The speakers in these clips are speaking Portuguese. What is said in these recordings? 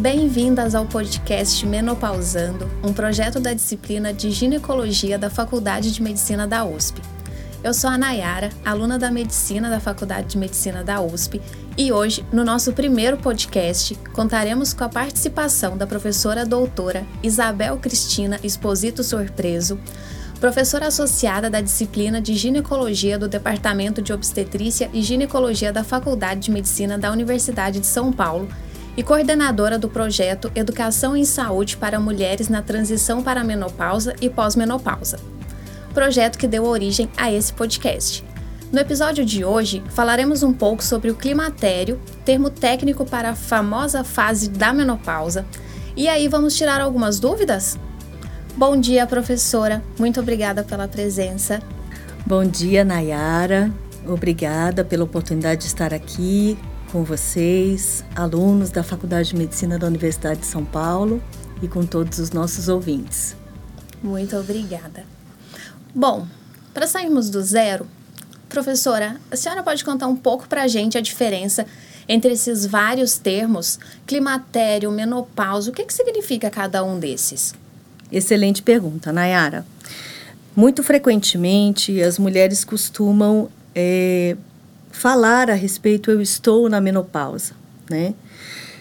Bem-vindas ao podcast Menopausando, um projeto da disciplina de ginecologia da Faculdade de Medicina da USP. Eu sou a Nayara, aluna da Medicina da Faculdade de Medicina da USP, e hoje, no nosso primeiro podcast, contaremos com a participação da professora doutora Isabel Cristina Exposito Surpreso, professora associada da disciplina de Ginecologia do Departamento de Obstetrícia e Ginecologia da Faculdade de Medicina da Universidade de São Paulo e coordenadora do projeto Educação em Saúde para Mulheres na Transição para a Menopausa e Pós-Menopausa projeto que deu origem a esse podcast. No episódio de hoje, falaremos um pouco sobre o climatério, termo técnico para a famosa fase da menopausa. E aí, vamos tirar algumas dúvidas? Bom dia, professora. Muito obrigada pela presença. Bom dia, Nayara. Obrigada pela oportunidade de estar aqui com vocês, alunos da Faculdade de Medicina da Universidade de São Paulo e com todos os nossos ouvintes. Muito obrigada. Bom, para sairmos do zero, professora, a senhora pode contar um pouco para a gente a diferença entre esses vários termos, climatério, menopausa, o que, que significa cada um desses? Excelente pergunta, Nayara. Muito frequentemente, as mulheres costumam é, falar a respeito, eu estou na menopausa, né?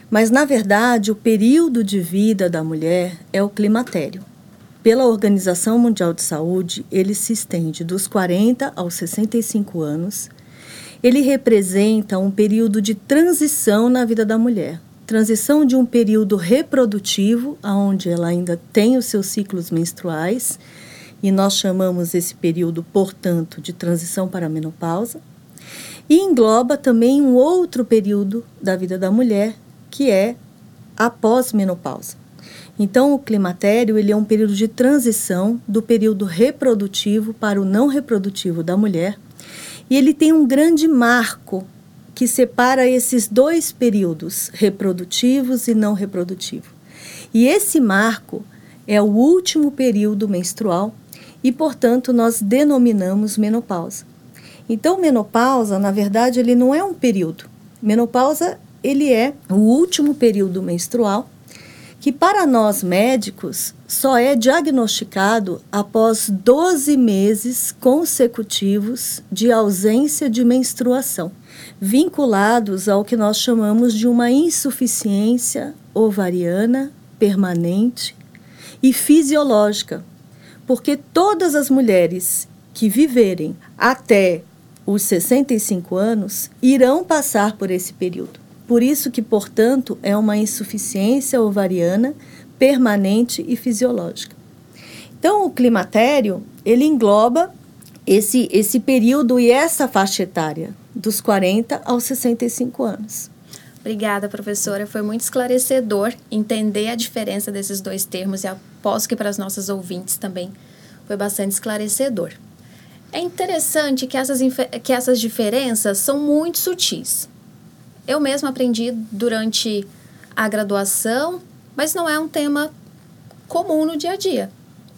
Mas, na verdade, o período de vida da mulher é o climatério. Pela Organização Mundial de Saúde, ele se estende dos 40 aos 65 anos. Ele representa um período de transição na vida da mulher. Transição de um período reprodutivo, onde ela ainda tem os seus ciclos menstruais, e nós chamamos esse período, portanto, de transição para a menopausa. E engloba também um outro período da vida da mulher, que é a pós-menopausa. Então, o climatério ele é um período de transição do período reprodutivo para o não reprodutivo da mulher. E ele tem um grande marco que separa esses dois períodos, reprodutivos e não reprodutivo. E esse marco é o último período menstrual e, portanto, nós denominamos menopausa. Então, menopausa, na verdade, ele não é um período. Menopausa, ele é o último período menstrual que para nós médicos só é diagnosticado após 12 meses consecutivos de ausência de menstruação, vinculados ao que nós chamamos de uma insuficiência ovariana permanente e fisiológica, porque todas as mulheres que viverem até os 65 anos irão passar por esse período. Por isso que, portanto, é uma insuficiência ovariana permanente e fisiológica. Então, o climatério, ele engloba esse, esse período e essa faixa etária, dos 40 aos 65 anos. Obrigada, professora. Foi muito esclarecedor entender a diferença desses dois termos e aposto que para as nossas ouvintes também foi bastante esclarecedor. É interessante que essas, que essas diferenças são muito sutis. Eu mesma aprendi durante a graduação, mas não é um tema comum no dia a dia,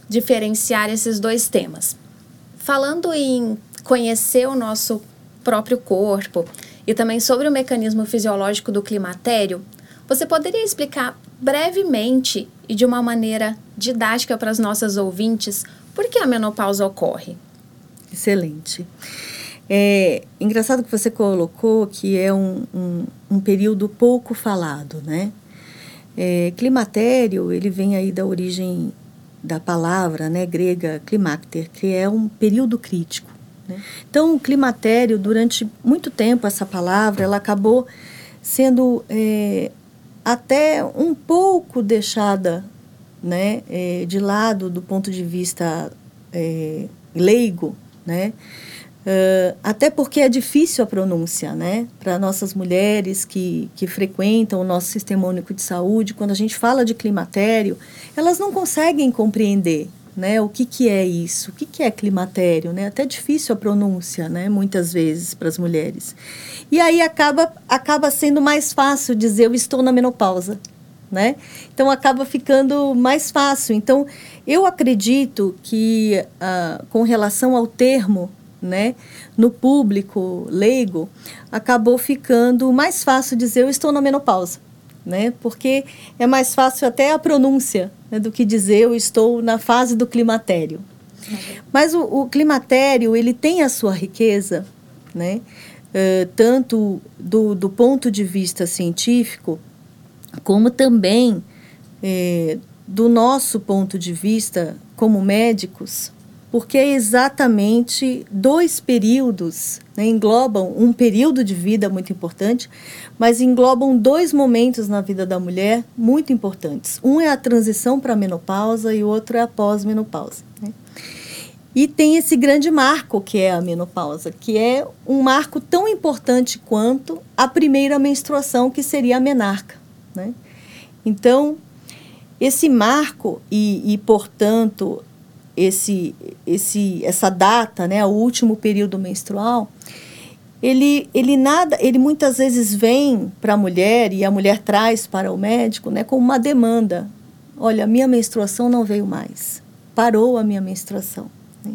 diferenciar esses dois temas. Falando em conhecer o nosso próprio corpo e também sobre o mecanismo fisiológico do climatério, você poderia explicar brevemente e de uma maneira didática para as nossas ouvintes por que a menopausa ocorre? Excelente. É engraçado que você colocou que é um, um, um período pouco falado, né? É, climatério, ele vem aí da origem da palavra né, grega climacter, que é um período crítico. Né? Então, o climatério, durante muito tempo, essa palavra, ela acabou sendo é, até um pouco deixada né, é, de lado do ponto de vista é, leigo, né? Uh, até porque é difícil a pronúncia, né? Para nossas mulheres que, que frequentam o nosso sistema único de saúde, quando a gente fala de climatério, elas não conseguem compreender, né? O que, que é isso? O que, que é climatério, né? Até difícil a pronúncia, né? Muitas vezes para as mulheres. E aí acaba, acaba sendo mais fácil dizer eu estou na menopausa, né? Então acaba ficando mais fácil. Então eu acredito que uh, com relação ao termo né, no público leigo, acabou ficando mais fácil dizer eu estou na menopausa. né? Porque é mais fácil até a pronúncia né, do que dizer eu estou na fase do climatério. Mas o, o climatério ele tem a sua riqueza, né? Uh, tanto do, do ponto de vista científico, como também eh, do nosso ponto de vista como médicos, porque é exatamente dois períodos, né, englobam um período de vida muito importante, mas englobam dois momentos na vida da mulher muito importantes. Um é a transição para a menopausa e o outro é a pós-menopausa. Né? E tem esse grande marco que é a menopausa, que é um marco tão importante quanto a primeira menstruação, que seria a menarca. Né? Então, esse marco e, e portanto, esse, esse, essa data, né, o último período menstrual, ele, ele nada, ele muitas vezes vem para a mulher e a mulher traz para o médico, né, como uma demanda. Olha, minha menstruação não veio mais, parou a minha menstruação. Né?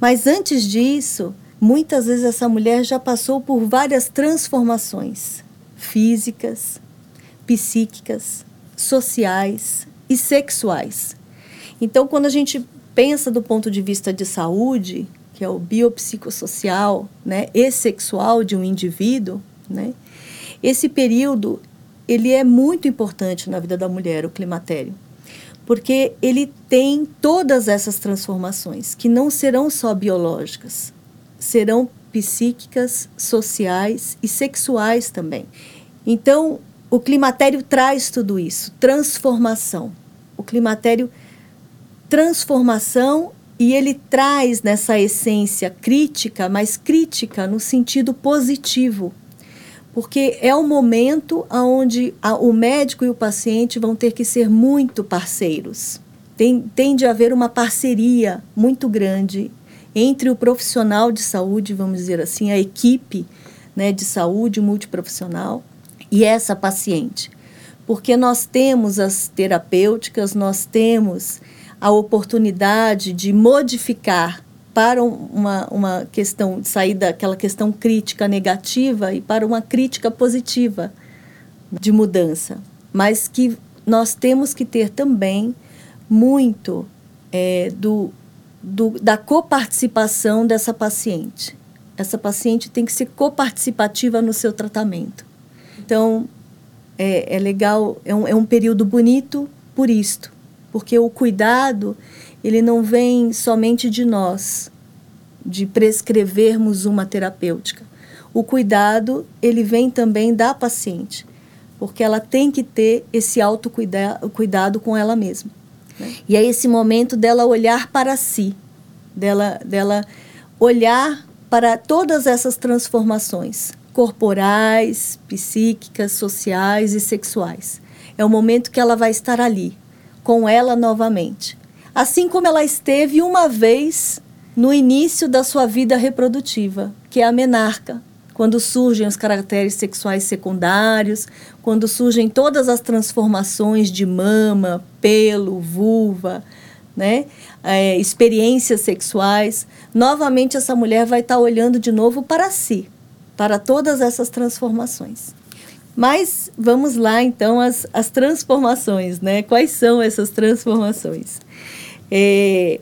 Mas antes disso, muitas vezes essa mulher já passou por várias transformações físicas, psíquicas, sociais e sexuais. Então, quando a gente pensa do ponto de vista de saúde, que é o biopsicossocial né, e sexual de um indivíduo, né, esse período ele é muito importante na vida da mulher, o climatério, porque ele tem todas essas transformações que não serão só biológicas, serão psíquicas, sociais e sexuais também. Então, o climatério traz tudo isso, transformação. O climatério transformação e ele traz nessa essência crítica, mas crítica no sentido positivo, porque é o momento onde o médico e o paciente vão ter que ser muito parceiros. Tem, tem de haver uma parceria muito grande entre o profissional de saúde, vamos dizer assim, a equipe né, de saúde multiprofissional e essa paciente. Porque nós temos as terapêuticas, nós temos a oportunidade de modificar para uma, uma questão, sair daquela questão crítica negativa e para uma crítica positiva de mudança. Mas que nós temos que ter também muito é, do, do, da coparticipação dessa paciente. Essa paciente tem que ser coparticipativa no seu tratamento. Então, é, é legal, é um, é um período bonito por isto porque o cuidado ele não vem somente de nós, de prescrevermos uma terapêutica. O cuidado ele vem também da paciente, porque ela tem que ter esse autocuidado cuidado com ela mesma. Né? E é esse momento dela olhar para si, dela, dela olhar para todas essas transformações corporais, psíquicas, sociais e sexuais. É o momento que ela vai estar ali, com ela novamente. Assim como ela esteve uma vez no início da sua vida reprodutiva, que é a menarca, quando surgem os caracteres sexuais secundários, quando surgem todas as transformações de mama, pelo, vulva, né? É, experiências sexuais, novamente essa mulher vai estar olhando de novo para si, para todas essas transformações. Mas vamos lá então as, as transformações, né? Quais são essas transformações? É,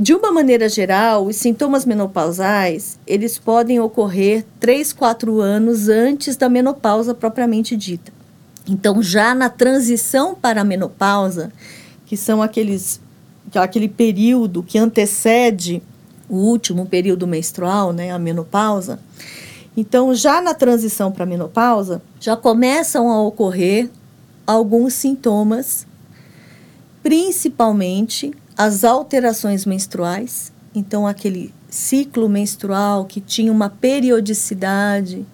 de uma maneira geral, os sintomas menopausais eles podem ocorrer 3, 4 anos antes da menopausa propriamente dita. Então, já na transição para a menopausa, que são aqueles aquele período que antecede o último período menstrual, né, a menopausa, então, já na transição para a menopausa, já começam a ocorrer alguns sintomas, principalmente as alterações menstruais. Então, aquele ciclo menstrual que tinha uma periodicidade,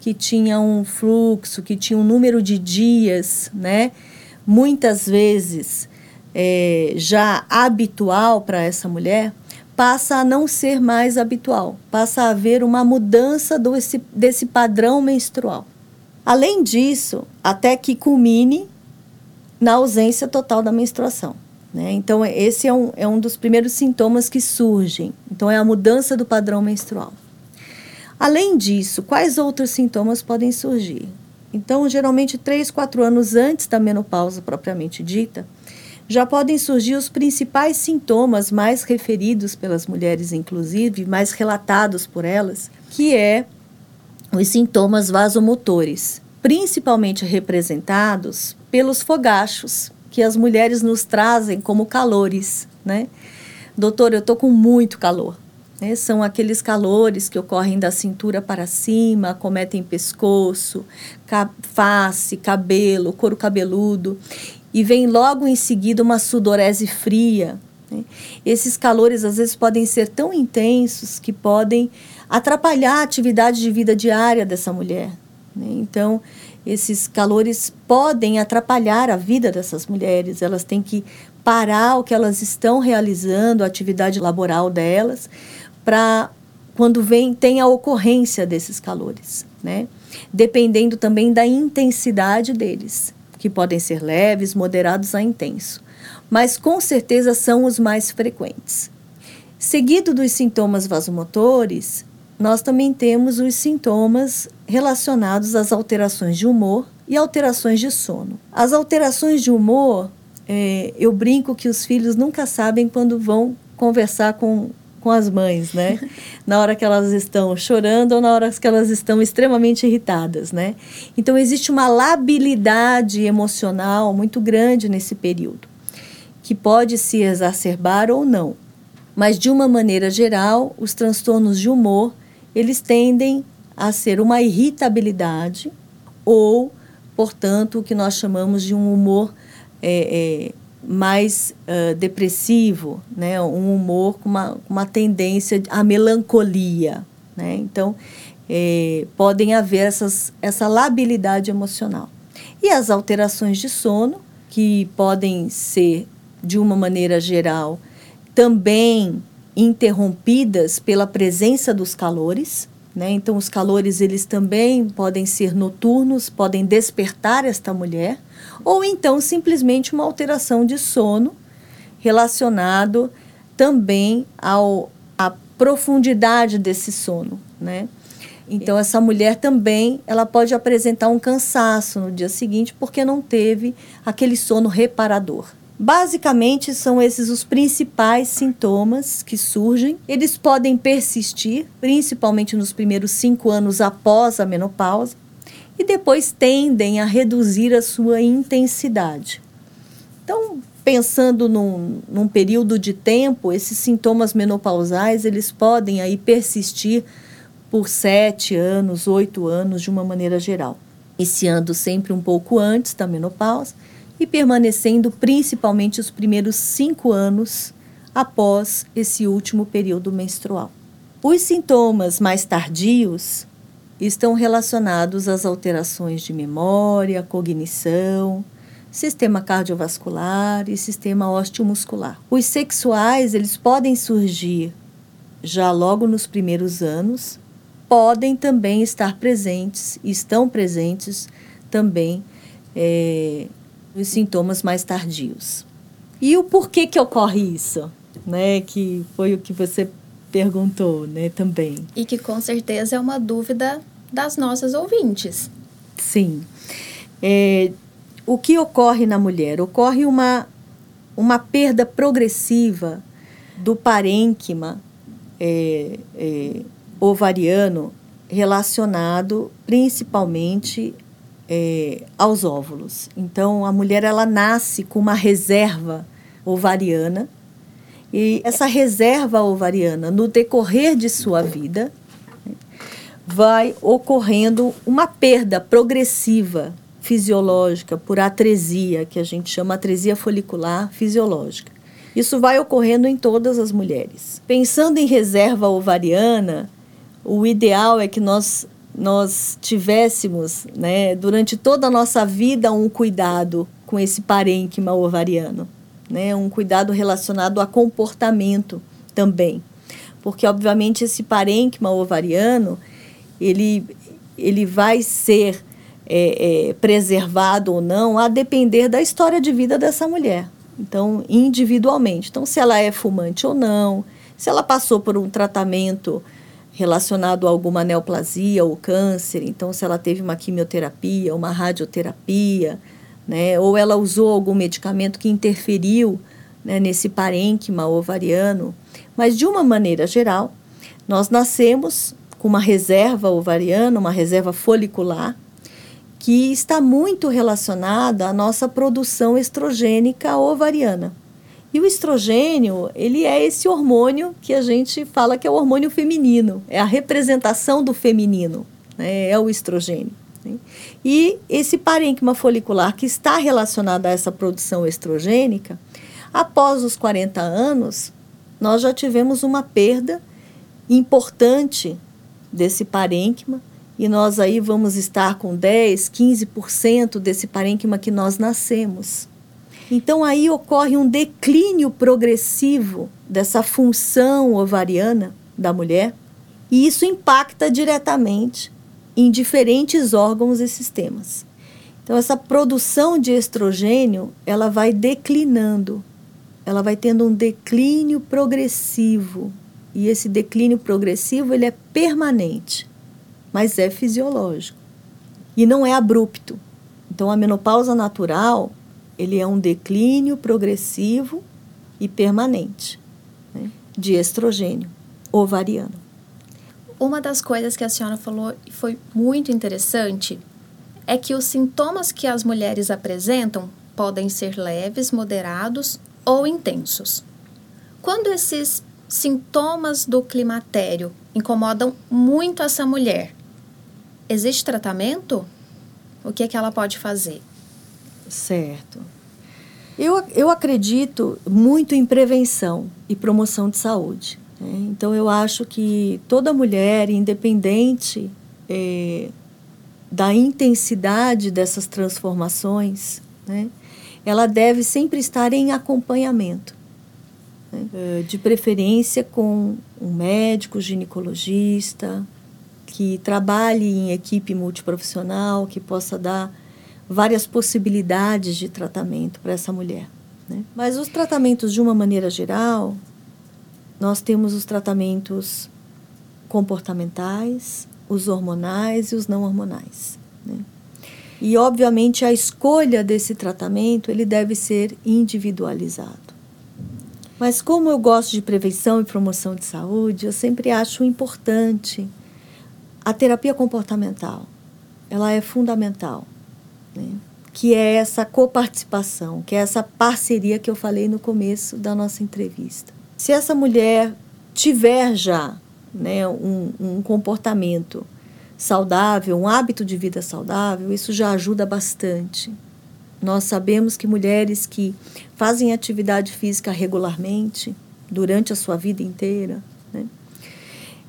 que tinha um fluxo, que tinha um número de dias, né? Muitas vezes é, já habitual para essa mulher, passa a não ser mais habitual, passa a haver uma mudança do, esse, desse padrão menstrual. Além disso, até que culmine na ausência total da menstruação. Né? Então, esse é um, é um dos primeiros sintomas que surgem. Então, é a mudança do padrão menstrual. Além disso, quais outros sintomas podem surgir? Então, geralmente, três, quatro anos antes da menopausa propriamente dita, já podem surgir os principais sintomas mais referidos pelas mulheres, inclusive, mais relatados por elas, que é os sintomas vasomotores, principalmente representados pelos fogachos que as mulheres nos trazem como calores, né? Doutor, eu tô com muito calor. Né? São aqueles calores que ocorrem da cintura para cima, acometem pescoço, face, cabelo, couro cabeludo, e vem logo em seguida uma sudorese fria. Né? Esses calores às vezes podem ser tão intensos que podem atrapalhar a atividade de vida diária dessa mulher. Né? Então, esses calores podem atrapalhar a vida dessas mulheres. Elas têm que parar o que elas estão realizando, a atividade laboral delas, para quando vem tem a ocorrência desses calores, né? Dependendo também da intensidade deles, que podem ser leves, moderados a intenso, mas com certeza são os mais frequentes. Seguido dos sintomas vasomotores, nós também temos os sintomas relacionados às alterações de humor e alterações de sono. As alterações de humor, é, eu brinco que os filhos nunca sabem quando vão conversar com, com as mães, né? na hora que elas estão chorando ou na hora que elas estão extremamente irritadas, né? Então existe uma labilidade emocional muito grande nesse período, que pode se exacerbar ou não. Mas de uma maneira geral, os transtornos de humor eles tendem a ser uma irritabilidade ou, portanto, o que nós chamamos de um humor é, é, mais uh, depressivo, né? um humor com uma, uma tendência à melancolia. Né? Então, é, podem haver essas, essa labilidade emocional. E as alterações de sono, que podem ser, de uma maneira geral, também interrompidas pela presença dos calores. Né? Então, os calores eles também podem ser noturnos, podem despertar esta mulher, ou então simplesmente uma alteração de sono relacionado também ao, à profundidade desse sono. Né? Então, essa mulher também ela pode apresentar um cansaço no dia seguinte porque não teve aquele sono reparador. Basicamente, são esses os principais sintomas que surgem. Eles podem persistir, principalmente nos primeiros cinco anos após a menopausa, e depois tendem a reduzir a sua intensidade. Então, pensando num, num período de tempo, esses sintomas menopausais eles podem aí persistir por sete anos, oito anos, de uma maneira geral, iniciando sempre um pouco antes da menopausa e permanecendo principalmente os primeiros cinco anos após esse último período menstrual. Os sintomas mais tardios estão relacionados às alterações de memória, cognição, sistema cardiovascular e sistema osteomuscular. Os sexuais, eles podem surgir já logo nos primeiros anos, podem também estar presentes, estão presentes também é, os sintomas mais tardios. E o porquê que ocorre isso, né? Que foi o que você perguntou, né, também. E que com certeza é uma dúvida das nossas ouvintes. Sim. É, o que ocorre na mulher? Ocorre uma, uma perda progressiva do parênquima é, é, ovariano relacionado principalmente é, aos óvulos. Então, a mulher ela nasce com uma reserva ovariana e essa reserva ovariana, no decorrer de sua vida, vai ocorrendo uma perda progressiva fisiológica por atresia, que a gente chama atresia folicular fisiológica. Isso vai ocorrendo em todas as mulheres. Pensando em reserva ovariana, o ideal é que nós nós tivéssemos, né, durante toda a nossa vida, um cuidado com esse parênquima ovariano, né, um cuidado relacionado a comportamento também, porque obviamente esse parênquima ovariano ele ele vai ser é, é, preservado ou não a depender da história de vida dessa mulher. Então, individualmente. Então, se ela é fumante ou não, se ela passou por um tratamento relacionado a alguma neoplasia ou câncer, então se ela teve uma quimioterapia, uma radioterapia, né, ou ela usou algum medicamento que interferiu né, nesse parênquima ovariano. Mas de uma maneira geral, nós nascemos com uma reserva ovariana, uma reserva folicular, que está muito relacionada à nossa produção estrogênica ovariana. E o estrogênio, ele é esse hormônio que a gente fala que é o hormônio feminino, é a representação do feminino, né? é o estrogênio. Né? E esse parênquima folicular que está relacionado a essa produção estrogênica, após os 40 anos, nós já tivemos uma perda importante desse parênquima e nós aí vamos estar com 10, 15% desse parênquima que nós nascemos. Então aí ocorre um declínio progressivo dessa função ovariana da mulher, e isso impacta diretamente em diferentes órgãos e sistemas. Então essa produção de estrogênio, ela vai declinando. Ela vai tendo um declínio progressivo, e esse declínio progressivo ele é permanente, mas é fisiológico. E não é abrupto. Então a menopausa natural, ele é um declínio progressivo e permanente né, de estrogênio ovariano. Uma das coisas que a senhora falou e foi muito interessante é que os sintomas que as mulheres apresentam podem ser leves, moderados ou intensos. Quando esses sintomas do climatério incomodam muito essa mulher, existe tratamento? O que é que ela pode fazer? Certo. Eu, eu acredito muito em prevenção e promoção de saúde. Né? Então, eu acho que toda mulher, independente é, da intensidade dessas transformações, né, ela deve sempre estar em acompanhamento. Né? É, de preferência com um médico ginecologista, que trabalhe em equipe multiprofissional, que possa dar várias possibilidades de tratamento para essa mulher. Né? Mas os tratamentos, de uma maneira geral, nós temos os tratamentos comportamentais, os hormonais e os não hormonais. Né? E, obviamente, a escolha desse tratamento ele deve ser individualizado. Mas como eu gosto de prevenção e promoção de saúde, eu sempre acho importante a terapia comportamental. Ela é fundamental né? que é essa coparticipação, que é essa parceria que eu falei no começo da nossa entrevista. Se essa mulher tiver já né, um, um comportamento saudável, um hábito de vida saudável, isso já ajuda bastante. Nós sabemos que mulheres que fazem atividade física regularmente, durante a sua vida inteira, né,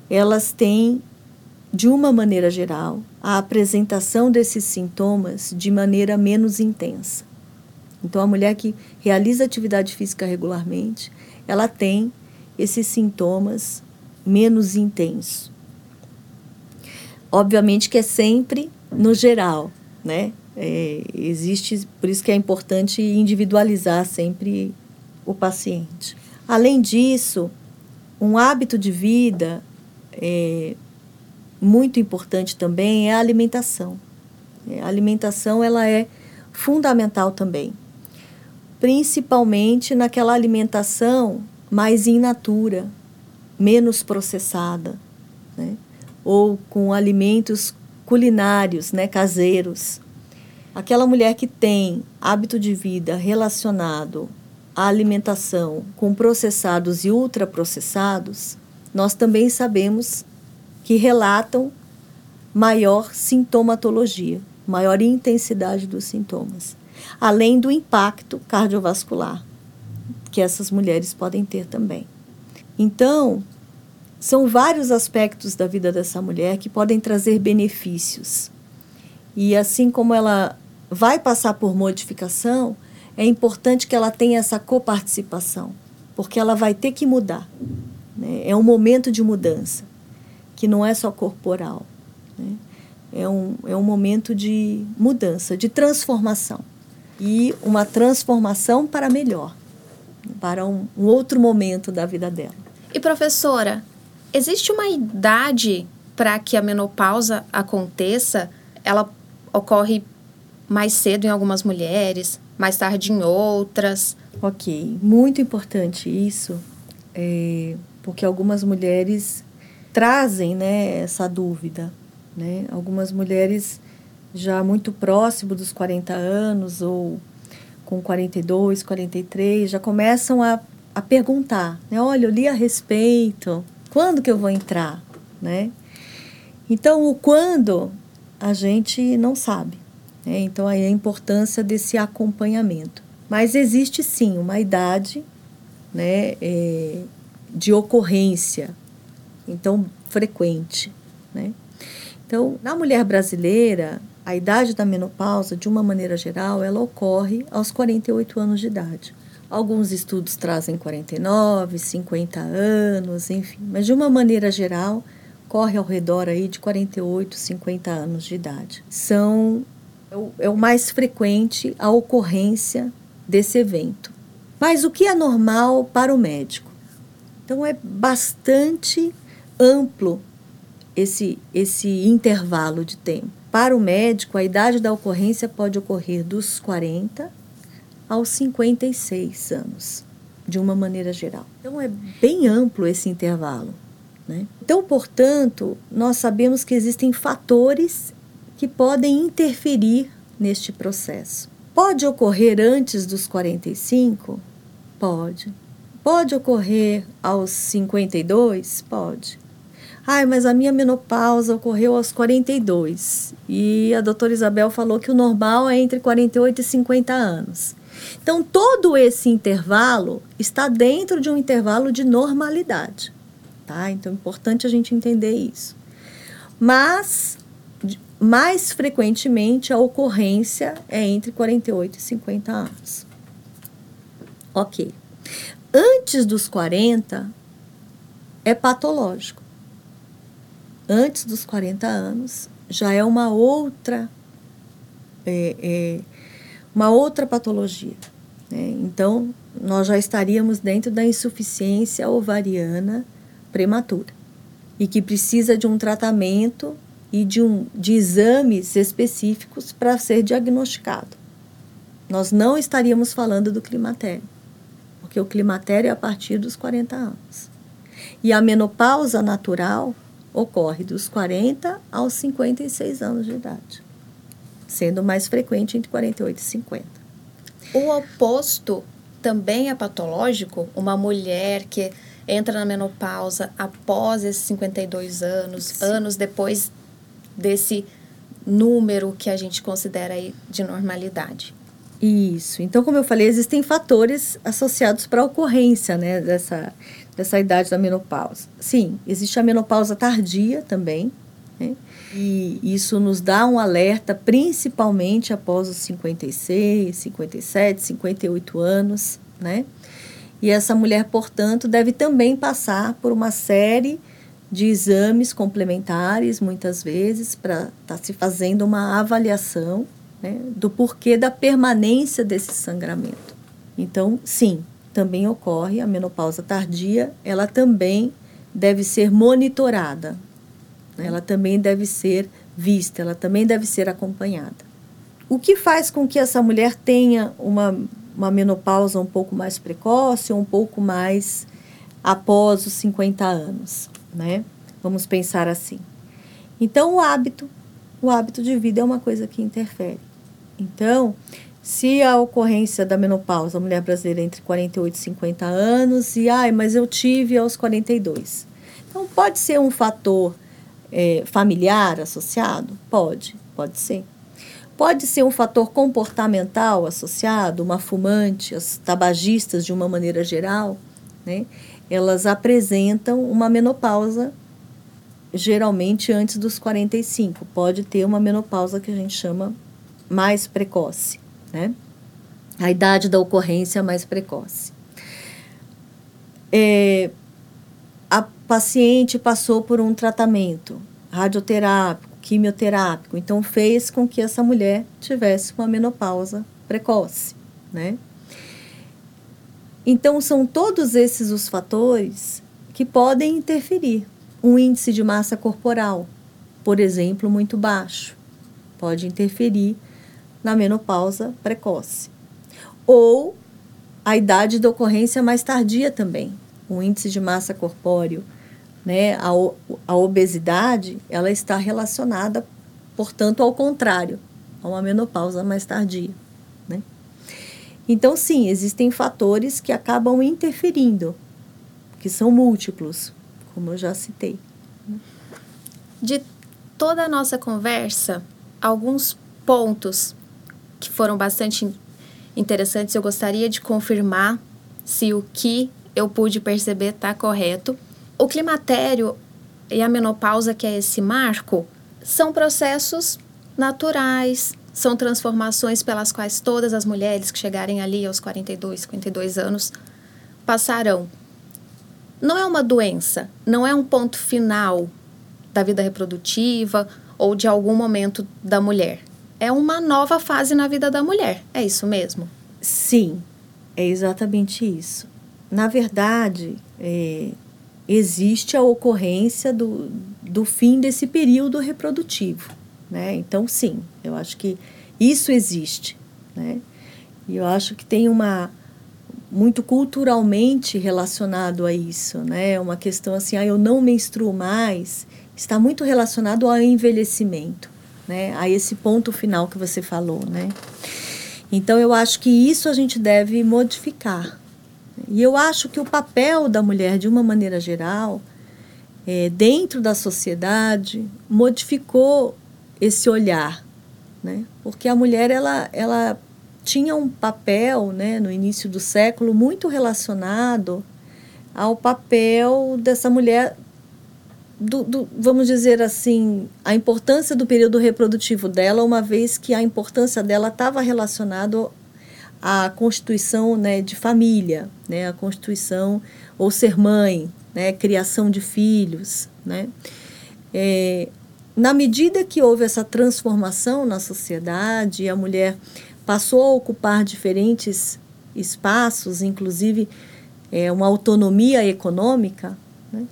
elas têm de uma maneira geral, a apresentação desses sintomas de maneira menos intensa. Então, a mulher que realiza atividade física regularmente, ela tem esses sintomas menos intensos. Obviamente que é sempre no geral, né? É, existe, por isso que é importante individualizar sempre o paciente. Além disso, um hábito de vida é, muito importante também é a alimentação. É, a alimentação ela é fundamental também, principalmente naquela alimentação mais in natura, menos processada, né? ou com alimentos culinários, né, caseiros. Aquela mulher que tem hábito de vida relacionado à alimentação com processados e ultraprocessados, nós também sabemos que relatam maior sintomatologia, maior intensidade dos sintomas, além do impacto cardiovascular que essas mulheres podem ter também. Então, são vários aspectos da vida dessa mulher que podem trazer benefícios. E assim como ela vai passar por modificação, é importante que ela tenha essa coparticipação, porque ela vai ter que mudar. Né? É um momento de mudança que não é só corporal. Né? É, um, é um momento de mudança, de transformação. E uma transformação para melhor, para um, um outro momento da vida dela. E professora, existe uma idade para que a menopausa aconteça? Ela ocorre mais cedo em algumas mulheres, mais tarde em outras? Ok, muito importante isso, é, porque algumas mulheres trazem né, essa dúvida. Né? Algumas mulheres já muito próximo dos 40 anos ou com 42, 43, já começam a, a perguntar, né? Olha, eu li a respeito, quando que eu vou entrar, né? Então, o quando a gente não sabe. Né? Então, aí a importância desse acompanhamento. Mas existe sim uma idade né, é, de ocorrência, então frequente. Né? Então, na mulher brasileira, a idade da menopausa, de uma maneira geral, ela ocorre aos 48 anos de idade. Alguns estudos trazem 49, 50 anos, enfim, mas de uma maneira geral, corre ao redor aí de 48, 50 anos de idade. São é o, é o mais frequente a ocorrência desse evento. Mas o que é normal para o médico? Então é bastante amplo esse esse intervalo de tempo. Para o médico, a idade da ocorrência pode ocorrer dos 40 aos 56 anos, de uma maneira geral. Então, é bem amplo esse intervalo. Né? Então, portanto, nós sabemos que existem fatores que podem interferir neste processo. Pode ocorrer antes dos 45? Pode. Pode ocorrer aos 52? Pode. Ai, mas a minha menopausa ocorreu aos 42. E a doutora Isabel falou que o normal é entre 48 e 50 anos. Então, todo esse intervalo está dentro de um intervalo de normalidade. Tá? Então, é importante a gente entender isso. Mas, mais frequentemente, a ocorrência é entre 48 e 50 anos. Ok. Antes dos 40, é patológico antes dos 40 anos já é uma outra é, é, uma outra patologia. Né? Então, nós já estaríamos dentro da insuficiência ovariana prematura e que precisa de um tratamento e de, um, de exames específicos para ser diagnosticado. Nós não estaríamos falando do climatério, porque o climatério é a partir dos 40 anos. E a menopausa natural ocorre dos 40 aos 56 anos de idade, sendo mais frequente entre 48 e 50. O oposto também é patológico? Uma mulher que entra na menopausa após esses 52 anos, Sim. anos depois desse número que a gente considera aí de normalidade. Isso. Então, como eu falei, existem fatores associados para a ocorrência né, dessa, dessa idade da menopausa. Sim, existe a menopausa tardia também, né? e isso nos dá um alerta principalmente após os 56, 57, 58 anos, né? E essa mulher, portanto, deve também passar por uma série de exames complementares, muitas vezes, para estar tá se fazendo uma avaliação né, do porquê da permanência desse sangramento. Então, sim, também ocorre a menopausa tardia, ela também deve ser monitorada, né? ela também deve ser vista, ela também deve ser acompanhada. O que faz com que essa mulher tenha uma, uma menopausa um pouco mais precoce ou um pouco mais após os 50 anos, né? Vamos pensar assim. Então, o hábito, o hábito de vida é uma coisa que interfere. Então, se a ocorrência da menopausa, a mulher brasileira entre 48 e 50 anos, e ai, mas eu tive aos 42. Então, pode ser um fator é, familiar associado? Pode, pode ser. Pode ser um fator comportamental associado, uma fumante, as tabagistas de uma maneira geral, né? Elas apresentam uma menopausa geralmente antes dos 45. Pode ter uma menopausa que a gente chama mais precoce né? A idade da ocorrência mais precoce. É, a paciente passou por um tratamento radioterápico, quimioterápico, então fez com que essa mulher tivesse uma menopausa precoce, né? Então são todos esses os fatores que podem interferir, um índice de massa corporal, por exemplo, muito baixo. Pode interferir na menopausa precoce. Ou a idade da ocorrência mais tardia também. O índice de massa corpóreo, né, a, a obesidade, ela está relacionada, portanto, ao contrário, a uma menopausa mais tardia. Né? Então, sim, existem fatores que acabam interferindo, que são múltiplos, como eu já citei. De toda a nossa conversa, alguns pontos que foram bastante interessantes, eu gostaria de confirmar se o que eu pude perceber está correto. O climatério e a menopausa, que é esse marco, são processos naturais, são transformações pelas quais todas as mulheres que chegarem ali aos 42, 52 anos passarão. Não é uma doença, não é um ponto final da vida reprodutiva ou de algum momento da mulher. É uma nova fase na vida da mulher. É isso mesmo? Sim, é exatamente isso. Na verdade, é, existe a ocorrência do, do fim desse período reprodutivo. Né? Então, sim, eu acho que isso existe. Né? E eu acho que tem uma. muito culturalmente relacionado a isso. Né? Uma questão assim, ah, eu não menstruo mais, está muito relacionado ao envelhecimento, né? a esse ponto final que você falou. Né? Então, eu acho que isso a gente deve modificar. E eu acho que o papel da mulher, de uma maneira geral, é, dentro da sociedade, modificou esse olhar, né? Porque a mulher ela, ela tinha um papel, né, no início do século muito relacionado ao papel dessa mulher do, do, vamos dizer assim, a importância do período reprodutivo dela, uma vez que a importância dela estava relacionado à constituição né, de família, né, a constituição ou ser mãe, né, criação de filhos, né. É, na medida que houve essa transformação na sociedade, a mulher passou a ocupar diferentes espaços, inclusive é, uma autonomia econômica, né?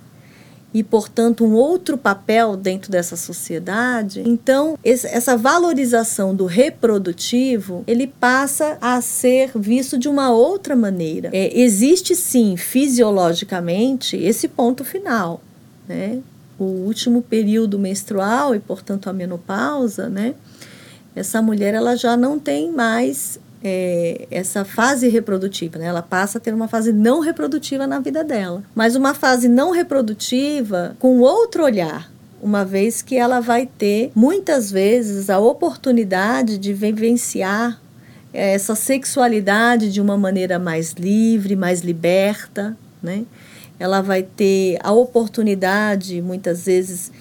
E, portanto, um outro papel dentro dessa sociedade. Então, essa valorização do reprodutivo, ele passa a ser visto de uma outra maneira. É, existe, sim, fisiologicamente, esse ponto final, né? o último período menstrual e, portanto, a menopausa, né? Essa mulher ela já não tem mais é, essa fase reprodutiva, né? Ela passa a ter uma fase não reprodutiva na vida dela, mas uma fase não reprodutiva com outro olhar, uma vez que ela vai ter muitas vezes a oportunidade de vivenciar essa sexualidade de uma maneira mais livre, mais liberta, né? ela vai ter a oportunidade, muitas vezes,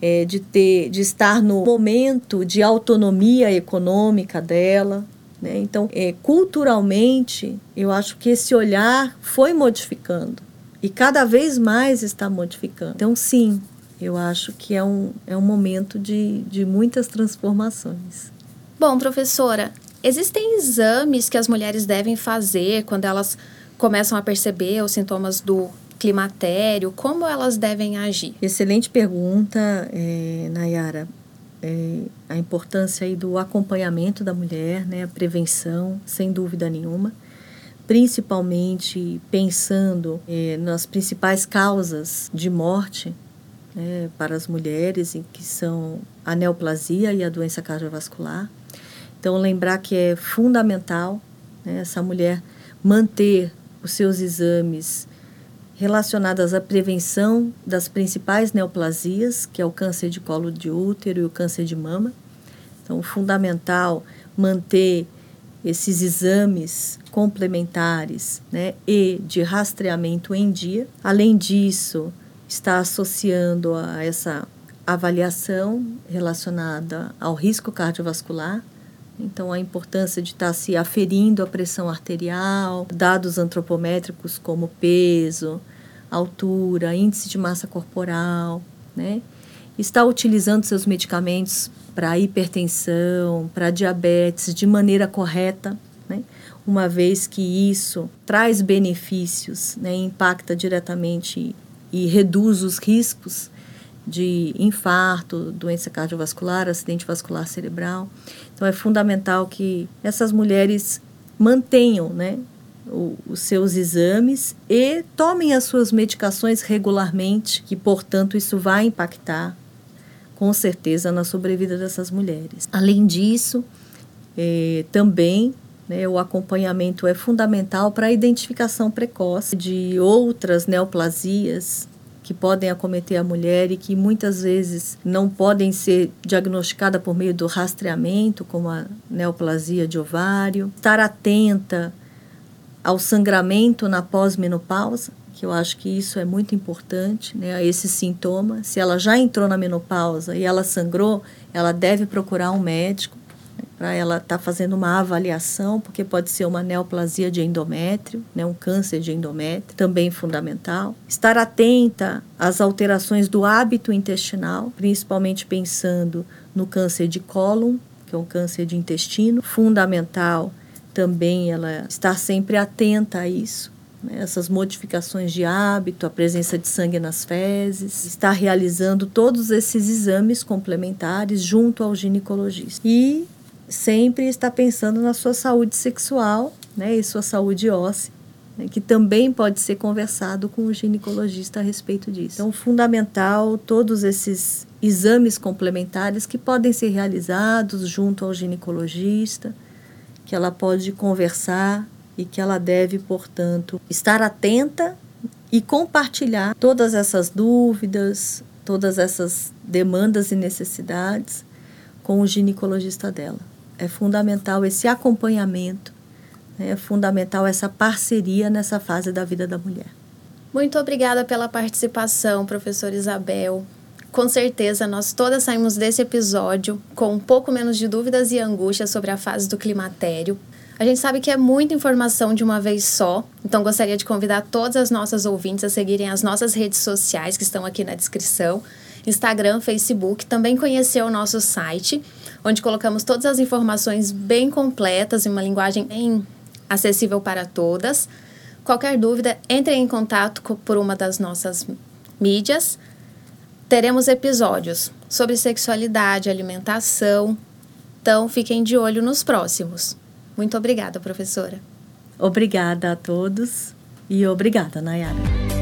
é, de, ter, de estar no momento de autonomia econômica dela. Né? Então, é, culturalmente, eu acho que esse olhar foi modificando e cada vez mais está modificando. Então, sim, eu acho que é um, é um momento de, de muitas transformações. Bom, professora, existem exames que as mulheres devem fazer quando elas começam a perceber os sintomas do climatério? Como elas devem agir? Excelente pergunta, é, Nayara. É, a importância aí do acompanhamento da mulher, né, a prevenção, sem dúvida nenhuma, principalmente pensando é, nas principais causas de morte né, para as mulheres, que são a neoplasia e a doença cardiovascular. Então, lembrar que é fundamental né, essa mulher manter os seus exames relacionadas à prevenção das principais neoplasias, que é o câncer de colo de útero e o câncer de mama. Então, fundamental manter esses exames complementares né, e de rastreamento em dia. Além disso, está associando a essa avaliação relacionada ao risco cardiovascular. Então, a importância de estar se aferindo a pressão arterial, dados antropométricos como peso, altura, índice de massa corporal, né? Está utilizando seus medicamentos para hipertensão, para diabetes de maneira correta, né? Uma vez que isso traz benefícios, né? Impacta diretamente e reduz os riscos de infarto, doença cardiovascular, acidente vascular cerebral. Então é fundamental que essas mulheres mantenham, né, o, os seus exames e tomem as suas medicações regularmente, que portanto isso vai impactar com certeza na sobrevida dessas mulheres. Além disso, eh, também né, o acompanhamento é fundamental para a identificação precoce de outras neoplasias que podem acometer a mulher e que muitas vezes não podem ser diagnosticadas por meio do rastreamento, como a neoplasia de ovário. Estar atenta ao sangramento na pós-menopausa, que eu acho que isso é muito importante, né, esse sintoma. Se ela já entrou na menopausa e ela sangrou, ela deve procurar um médico para ela estar tá fazendo uma avaliação, porque pode ser uma neoplasia de endométrio, né, um câncer de endométrio, também fundamental. Estar atenta às alterações do hábito intestinal, principalmente pensando no câncer de cólon, que é um câncer de intestino, fundamental também ela estar sempre atenta a isso. Né, essas modificações de hábito, a presença de sangue nas fezes, estar realizando todos esses exames complementares junto ao ginecologista. E sempre está pensando na sua saúde sexual né, e sua saúde óssea, né, que também pode ser conversado com o ginecologista a respeito disso. Então, fundamental todos esses exames complementares que podem ser realizados junto ao ginecologista, que ela pode conversar e que ela deve, portanto, estar atenta e compartilhar todas essas dúvidas, todas essas demandas e necessidades com o ginecologista dela é fundamental esse acompanhamento, né? é fundamental essa parceria nessa fase da vida da mulher. Muito obrigada pela participação, professora Isabel. Com certeza, nós todas saímos desse episódio com um pouco menos de dúvidas e angústias sobre a fase do climatério. A gente sabe que é muita informação de uma vez só, então gostaria de convidar todas as nossas ouvintes a seguirem as nossas redes sociais que estão aqui na descrição Instagram, Facebook, também conhecer o nosso site, onde colocamos todas as informações bem completas em uma linguagem bem acessível para todas. Qualquer dúvida, entre em contato por uma das nossas mídias. Teremos episódios sobre sexualidade, alimentação. Então, fiquem de olho nos próximos. Muito obrigada, professora. Obrigada a todos e obrigada, Nayara.